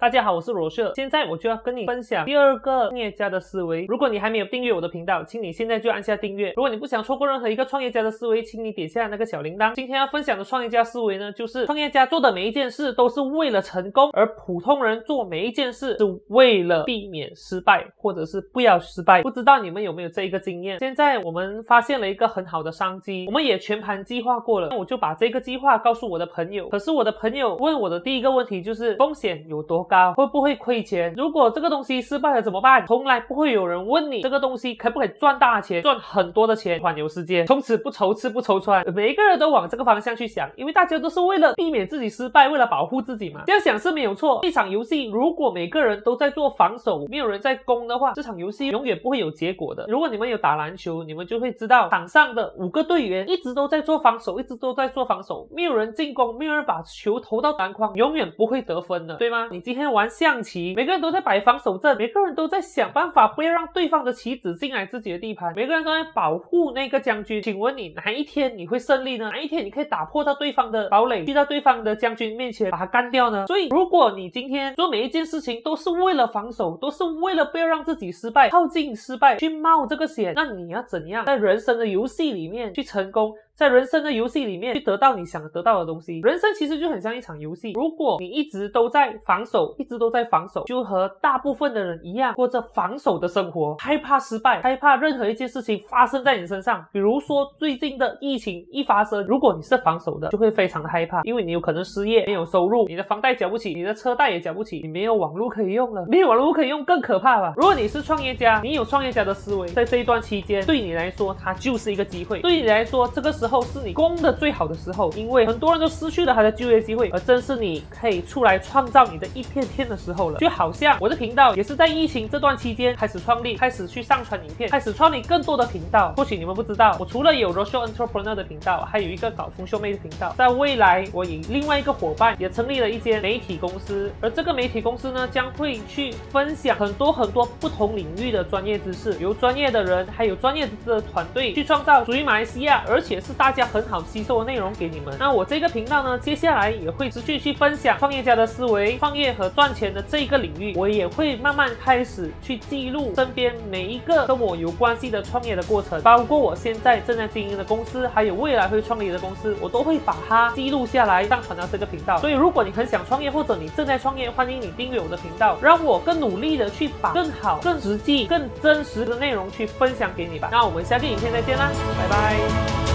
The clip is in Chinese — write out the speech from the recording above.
大家好，我是罗社，现在我就要跟你分享第二个创业家的思维。如果你还没有订阅我的频道，请你现在就按下订阅。如果你不想错过任何一个创业家的思维，请你点下那个小铃铛。今天要分享的创业家思维呢，就是创业家做的每一件事都是为了成功，而普通人做每一件事是为了避免失败，或者是不要失败。不知道你们有没有这一个经验？现在我们发现了一个很好的商机，我们也全盘计划过了，那我就把这个计划告诉我的朋友。可是我的朋友问我的第一个问题就是风险有多？高会不会亏钱？如果这个东西失败了怎么办？从来不会有人问你这个东西可不可以赚大钱，赚很多的钱，环游世界，从此不愁吃不愁穿。每一个人都往这个方向去想，因为大家都是为了避免自己失败，为了保护自己嘛。这样想是没有错。一场游戏如果每个人都在做防守，没有人在攻的话，这场游戏永远不会有结果的。如果你们有打篮球，你们就会知道，场上的五个队员一直都在做防守，一直都在做防守，没有人进攻，没有人把球投到篮筐，永远不会得分的，对吗？你今天。天玩象棋，每个人都在摆防守阵，每个人都在想办法不要让对方的棋子进来自己的地盘，每个人都在保护那个将军。请问你哪一天你会胜利呢？哪一天你可以打破到对方的堡垒，去到对方的将军面前把他干掉呢？所以，如果你今天做每一件事情都是为了防守，都是为了不要让自己失败，靠近失败去冒这个险，那你要怎样在人生的游戏里面去成功？在人生的游戏里面去得到你想得到的东西，人生其实就很像一场游戏。如果你一直都在防守，一直都在防守，就和大部分的人一样过着防守的生活，害怕失败，害怕任何一件事情发生在你身上。比如说最近的疫情一发生，如果你是防守的，就会非常的害怕，因为你有可能失业，没有收入，你的房贷缴不起，你的车贷也缴不起，你没有网络可以用了，没有网络可以用更可怕吧？如果你是创业家，你有创业家的思维，在这一段期间，对你来说它就是一个机会，对你来说这个时候。后是你攻的最好的时候，因为很多人都失去了他的就业机会，而正是你可以出来创造你的一片天的时候了。就好像我的频道也是在疫情这段期间开始创立，开始去上传影片，开始创立更多的频道。或许你们不知道，我除了有 Rochelle Entrepreneur 的频道，还有一个搞丰秀妹的频道。在未来，我与另外一个伙伴也成立了一间媒体公司，而这个媒体公司呢，将会去分享很多很多不同领域的专业知识，由专业的人还有专业的团队去创造属于马来西亚，而且是。大家很好吸收的内容给你们。那我这个频道呢，接下来也会持续去分享创业家的思维、创业和赚钱的这一个领域。我也会慢慢开始去记录身边每一个跟我有关系的创业的过程，包括我现在正在经营的公司，还有未来会创立的公司，我都会把它记录下来，上传到这个频道。所以，如果你很想创业，或者你正在创业，欢迎你订阅我的频道，让我更努力的去把更好、更实际、更真实的内容去分享给你吧。那我们下个影片再见啦，拜拜。